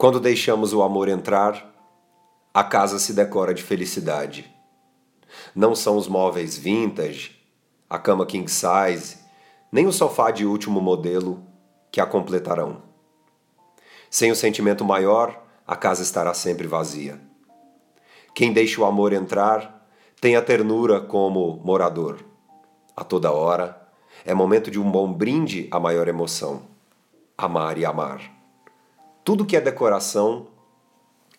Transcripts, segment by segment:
Quando deixamos o amor entrar, a casa se decora de felicidade. Não são os móveis vintage, a cama king size, nem o sofá de último modelo que a completarão. Sem o sentimento maior, a casa estará sempre vazia. Quem deixa o amor entrar tem a ternura como morador. A toda hora é momento de um bom brinde à maior emoção: amar e amar. Tudo que é decoração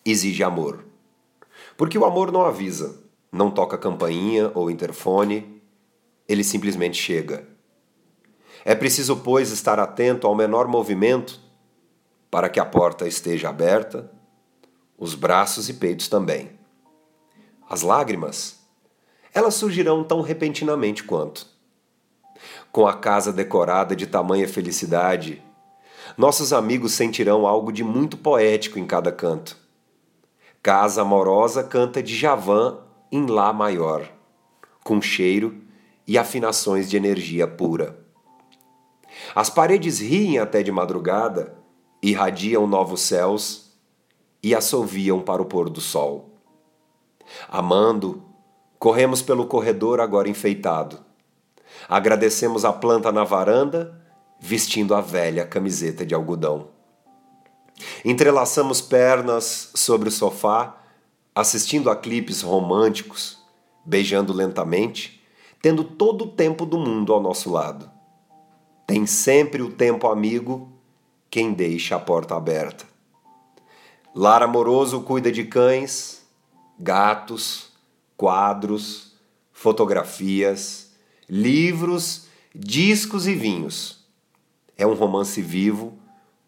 exige amor. Porque o amor não avisa, não toca campainha ou interfone, ele simplesmente chega. É preciso, pois, estar atento ao menor movimento para que a porta esteja aberta, os braços e peitos também. As lágrimas, elas surgirão tão repentinamente quanto. Com a casa decorada de tamanha felicidade, nossos amigos sentirão algo de muito poético em cada canto. Casa Amorosa canta de Javan em Lá maior, com cheiro e afinações de energia pura. As paredes riem até de madrugada, irradiam novos céus e assoviam para o pôr do sol. Amando, corremos pelo corredor agora enfeitado. Agradecemos a planta na varanda vestindo a velha camiseta de algodão. Entrelaçamos pernas sobre o sofá, assistindo a clipes românticos, beijando lentamente, tendo todo o tempo do mundo ao nosso lado. Tem sempre o tempo amigo quem deixa a porta aberta. Lar amoroso cuida de cães, gatos, quadros, fotografias, livros, discos e vinhos é um romance vivo,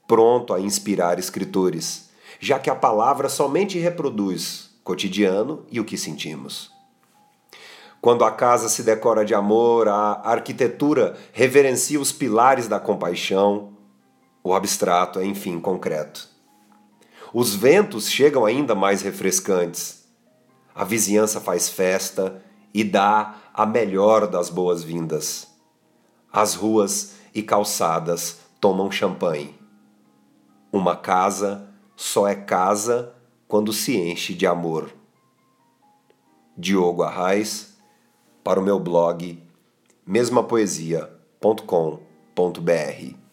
pronto a inspirar escritores, já que a palavra somente reproduz cotidiano e o que sentimos. Quando a casa se decora de amor, a arquitetura reverencia os pilares da compaixão, o abstrato é enfim concreto. Os ventos chegam ainda mais refrescantes. A vizinhança faz festa e dá a melhor das boas-vindas. As ruas e calçadas tomam champanhe. Uma casa só é casa quando se enche de amor. Diogo Arraes, para o meu blog mesmapoesia.com.br